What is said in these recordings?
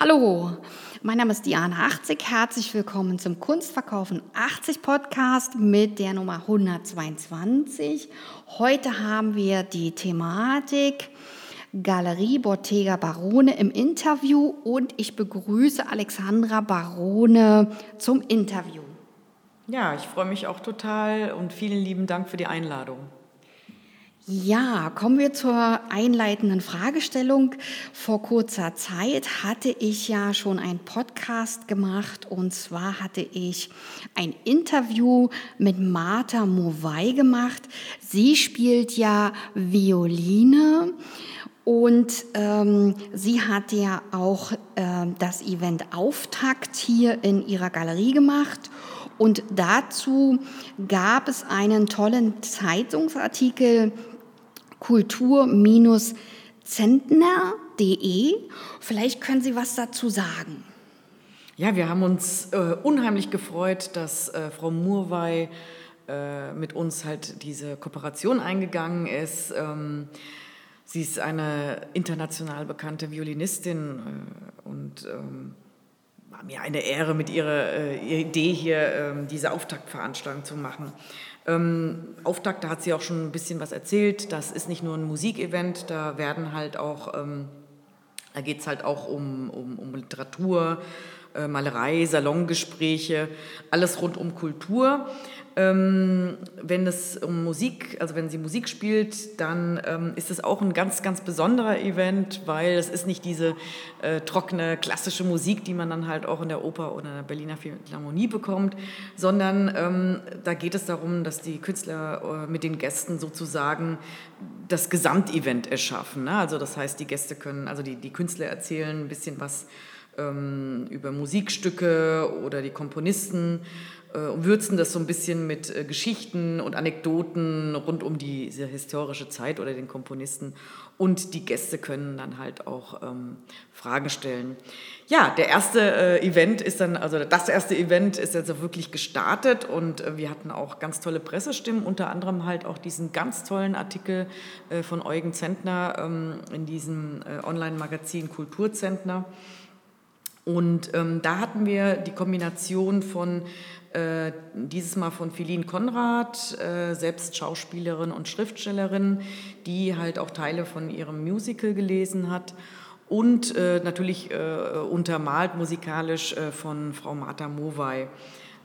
Hallo, mein Name ist Diana 80. Herzlich willkommen zum Kunstverkaufen 80 Podcast mit der Nummer 122. Heute haben wir die Thematik Galerie Bottega Barone im Interview und ich begrüße Alexandra Barone zum Interview. Ja, ich freue mich auch total und vielen lieben Dank für die Einladung. Ja, kommen wir zur einleitenden Fragestellung. Vor kurzer Zeit hatte ich ja schon einen Podcast gemacht und zwar hatte ich ein Interview mit Martha Mowai gemacht. Sie spielt ja Violine und ähm, sie hat ja auch äh, das Event Auftakt hier in ihrer Galerie gemacht. Und dazu gab es einen tollen Zeitungsartikel kultur-zentner.de. Vielleicht können Sie was dazu sagen. Ja, wir haben uns äh, unheimlich gefreut, dass äh, Frau Murwey äh, mit uns halt diese Kooperation eingegangen ist. Ähm, sie ist eine international bekannte Violinistin äh, und ähm, war mir eine Ehre, mit ihrer, äh, Idee hier ähm, diese Auftaktveranstaltung zu machen. Ähm, Auftakt, da hat sie auch schon ein bisschen was erzählt. Das ist nicht nur ein Musikevent, da werden halt auch, ähm, da geht es halt auch um, um, um Literatur, äh, Malerei, Salongespräche, alles rund um Kultur. Ähm, wenn es um Musik, also wenn sie Musik spielt, dann ähm, ist es auch ein ganz, ganz besonderer Event, weil es ist nicht diese äh, trockene, klassische Musik, die man dann halt auch in der Oper oder in der Berliner Philharmonie bekommt, sondern ähm, da geht es darum, dass die Künstler äh, mit den Gästen sozusagen das Gesamtevent erschaffen. Ne? Also das heißt, die Gäste können, also die, die Künstler erzählen ein bisschen was über Musikstücke oder die Komponisten äh, und würzen das so ein bisschen mit äh, Geschichten und Anekdoten rund um diese historische Zeit oder den Komponisten. Und die Gäste können dann halt auch ähm, Fragen stellen. Ja, der erste äh, Event ist dann, also das erste Event ist jetzt auch wirklich gestartet und äh, wir hatten auch ganz tolle Pressestimmen, unter anderem halt auch diesen ganz tollen Artikel äh, von Eugen Zentner ähm, in diesem äh, Online-Magazin Kulturzentner. Und ähm, da hatten wir die Kombination von äh, dieses Mal von Philine Konrad, äh, selbst Schauspielerin und Schriftstellerin, die halt auch Teile von ihrem Musical gelesen hat. Und äh, natürlich äh, untermalt musikalisch äh, von Frau Martha Mowai.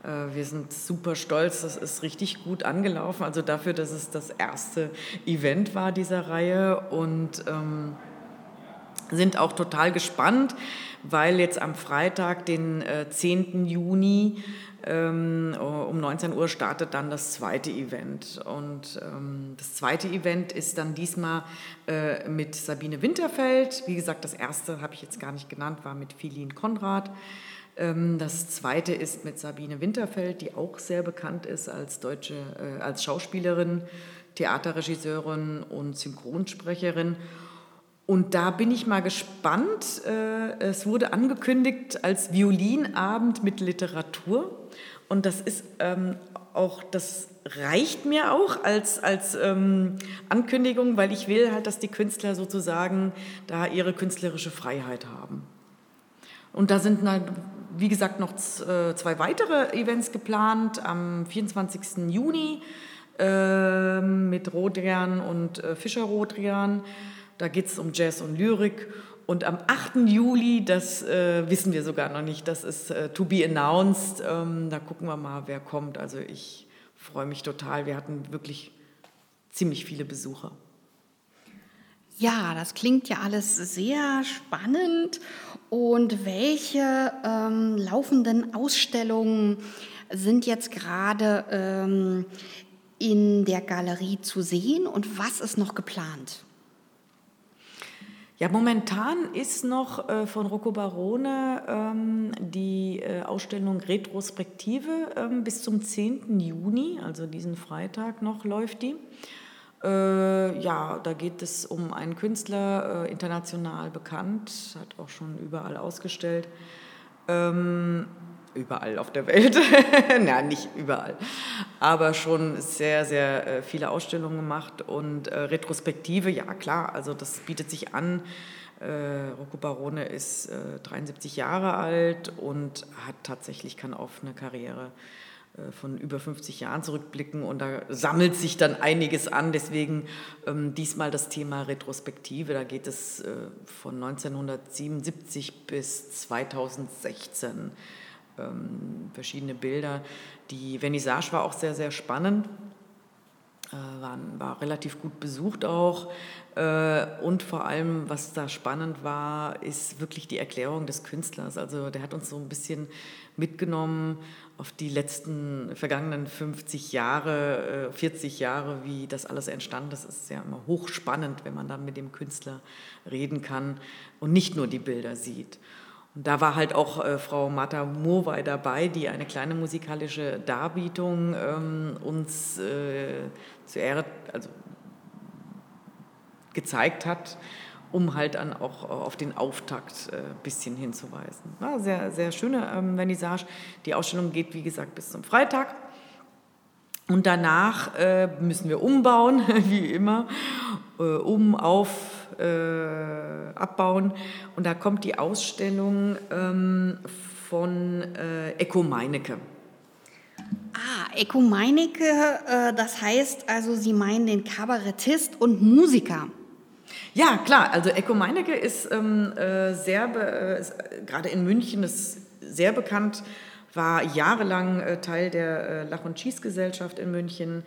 Äh, wir sind super stolz, das ist richtig gut angelaufen, also dafür, dass es das erste Event war dieser Reihe. Und ähm, sind auch total gespannt, weil jetzt am Freitag, den 10. Juni, ähm, um 19 Uhr startet dann das zweite Event. Und ähm, das zweite Event ist dann diesmal äh, mit Sabine Winterfeld. Wie gesagt, das erste habe ich jetzt gar nicht genannt, war mit Philin Konrad. Ähm, das zweite ist mit Sabine Winterfeld, die auch sehr bekannt ist als deutsche, äh, als Schauspielerin, Theaterregisseurin und Synchronsprecherin. Und da bin ich mal gespannt. Äh, es wurde angekündigt als Violinabend mit Literatur. Und das ist ähm, auch, das reicht mir auch als, als ähm, Ankündigung, weil ich will halt, dass die Künstler sozusagen da ihre künstlerische Freiheit haben. Und da sind, wie gesagt, noch äh, zwei weitere Events geplant am 24. Juni äh, mit Rodrian und äh, Fischer Rodrian. Da geht es um Jazz und Lyrik. Und am 8. Juli, das äh, wissen wir sogar noch nicht, das ist äh, to be announced. Ähm, da gucken wir mal, wer kommt. Also ich freue mich total. Wir hatten wirklich ziemlich viele Besucher. Ja, das klingt ja alles sehr spannend. Und welche ähm, laufenden Ausstellungen sind jetzt gerade ähm, in der Galerie zu sehen und was ist noch geplant? Ja, momentan ist noch äh, von Rocco Barone ähm, die äh, Ausstellung Retrospektive ähm, bis zum 10. Juni, also diesen Freitag noch läuft die. Äh, ja, da geht es um einen Künstler, äh, international bekannt, hat auch schon überall ausgestellt. Ähm, überall auf der Welt. Nein, nicht überall. Aber schon sehr, sehr äh, viele Ausstellungen gemacht und äh, Retrospektive, ja klar, also das bietet sich an. Äh, Rocco Barone ist äh, 73 Jahre alt und hat tatsächlich, kann auf eine Karriere von über 50 Jahren zurückblicken und da sammelt sich dann einiges an. Deswegen ähm, diesmal das Thema Retrospektive. Da geht es äh, von 1977 bis 2016. Ähm, verschiedene Bilder. Die Vernissage war auch sehr, sehr spannend. Äh, war, relativ gut besucht auch. Äh, und vor allem, was da spannend war, ist wirklich die Erklärung des Künstlers. Also der hat uns so ein bisschen mitgenommen auf die letzten vergangenen 50 Jahre, 40 äh, Jahre, wie das alles entstand. Das ist ja immer hochspannend, wenn man dann mit dem Künstler reden kann und nicht nur die Bilder sieht. Und da war halt auch äh, Frau Martha Murwey dabei, die eine kleine musikalische Darbietung ähm, uns äh, zur Ehre also, gezeigt hat, um halt dann auch auf den Auftakt ein äh, bisschen hinzuweisen. War sehr, sehr schöne ähm, Vernissage. Die Ausstellung geht, wie gesagt, bis zum Freitag. Und danach äh, müssen wir umbauen, wie immer, äh, um, auf, äh, abbauen. Und da kommt die Ausstellung ähm, von äh, Eko Meinecke. Ah, Eko Meinecke, äh, das heißt also, Sie meinen den Kabarettist und Musiker. Ja, klar. Also Eko Meinecke ist ähm, äh, sehr, äh, ist, gerade in München ist sehr bekannt, war jahrelang äh, Teil der äh, Lach- und Schießgesellschaft in München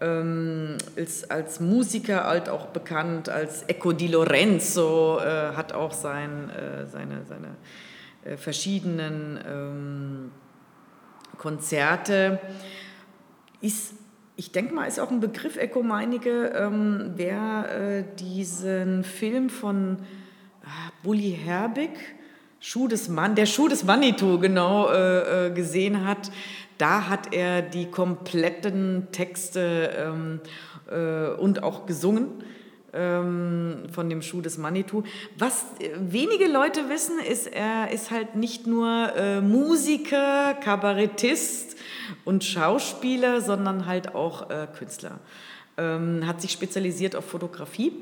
ähm, ist als Musiker halt auch bekannt, als Eco di Lorenzo, äh, hat auch sein, äh, seine, seine äh, verschiedenen ähm, Konzerte. Ist, ich denke mal, ist auch ein Begriff Eco Meinige, ähm, wer äh, diesen Film von ah, Bully Herbig, Schuh des Mann, der Schuh des Manitou genau äh, äh, gesehen hat, da hat er die kompletten Texte ähm, äh, und auch gesungen ähm, von dem Schuh des Manitou. Was äh, wenige Leute wissen, ist, er ist halt nicht nur äh, Musiker, Kabarettist und Schauspieler, sondern halt auch äh, Künstler. Ähm, hat sich spezialisiert auf Fotografie.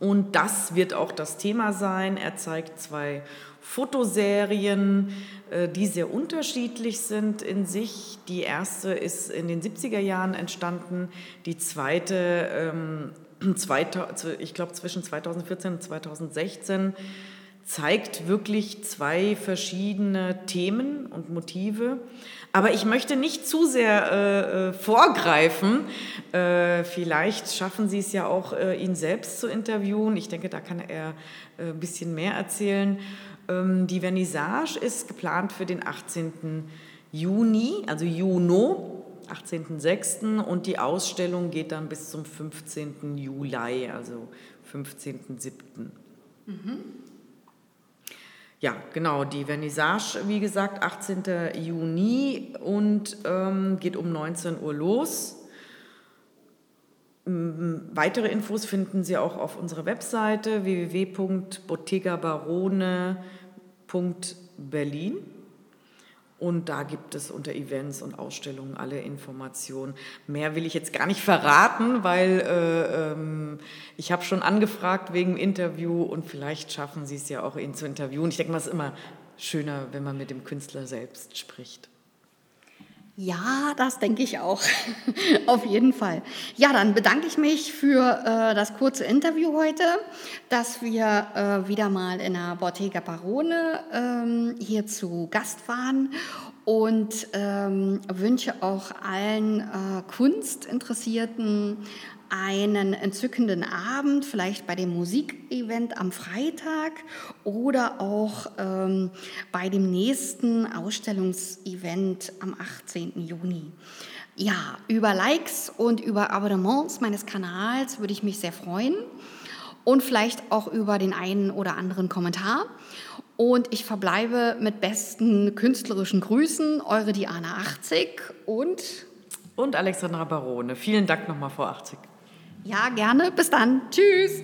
Und das wird auch das Thema sein. Er zeigt zwei Fotoserien, äh, die sehr unterschiedlich sind in sich. Die erste ist in den 70er Jahren entstanden, die zweite, ähm, ich glaube zwischen 2014 und 2016, zeigt wirklich zwei verschiedene Themen und Motive. Aber ich möchte nicht zu sehr äh, äh vorgreifen. Äh, vielleicht schaffen Sie es ja auch, äh, ihn selbst zu interviewen. Ich denke, da kann er äh, ein bisschen mehr erzählen. Ähm, die Vernissage ist geplant für den 18. Juni, also Juno, 18.06. und die Ausstellung geht dann bis zum 15. Juli, also 15.07. Mhm. Ja, genau, die Vernissage, wie gesagt, 18. Juni und ähm, geht um 19 Uhr los. Weitere Infos finden Sie auch auf unserer Webseite www.bottegabarone.berlin. Und da gibt es unter Events und Ausstellungen alle Informationen. Mehr will ich jetzt gar nicht verraten, weil äh, ähm, ich habe schon angefragt wegen Interview und vielleicht schaffen Sie es ja auch, ihn zu interviewen. Ich denke mal, es ist immer schöner, wenn man mit dem Künstler selbst spricht. Ja, das denke ich auch. Auf jeden Fall. Ja, dann bedanke ich mich für äh, das kurze Interview heute, dass wir äh, wieder mal in der Bottega Barone ähm, hier zu Gast waren und ähm, wünsche auch allen äh, Kunstinteressierten einen entzückenden Abend, vielleicht bei dem Musikevent am Freitag oder auch ähm, bei dem nächsten Ausstellungsevent am 18. Juni. Ja, über Likes und über Abonnements meines Kanals würde ich mich sehr freuen und vielleicht auch über den einen oder anderen Kommentar. Und ich verbleibe mit besten künstlerischen Grüßen, eure Diana 80 und und Alexandra Barone. Vielen Dank nochmal vor 80. Ja, gerne. Bis dann. Tschüss.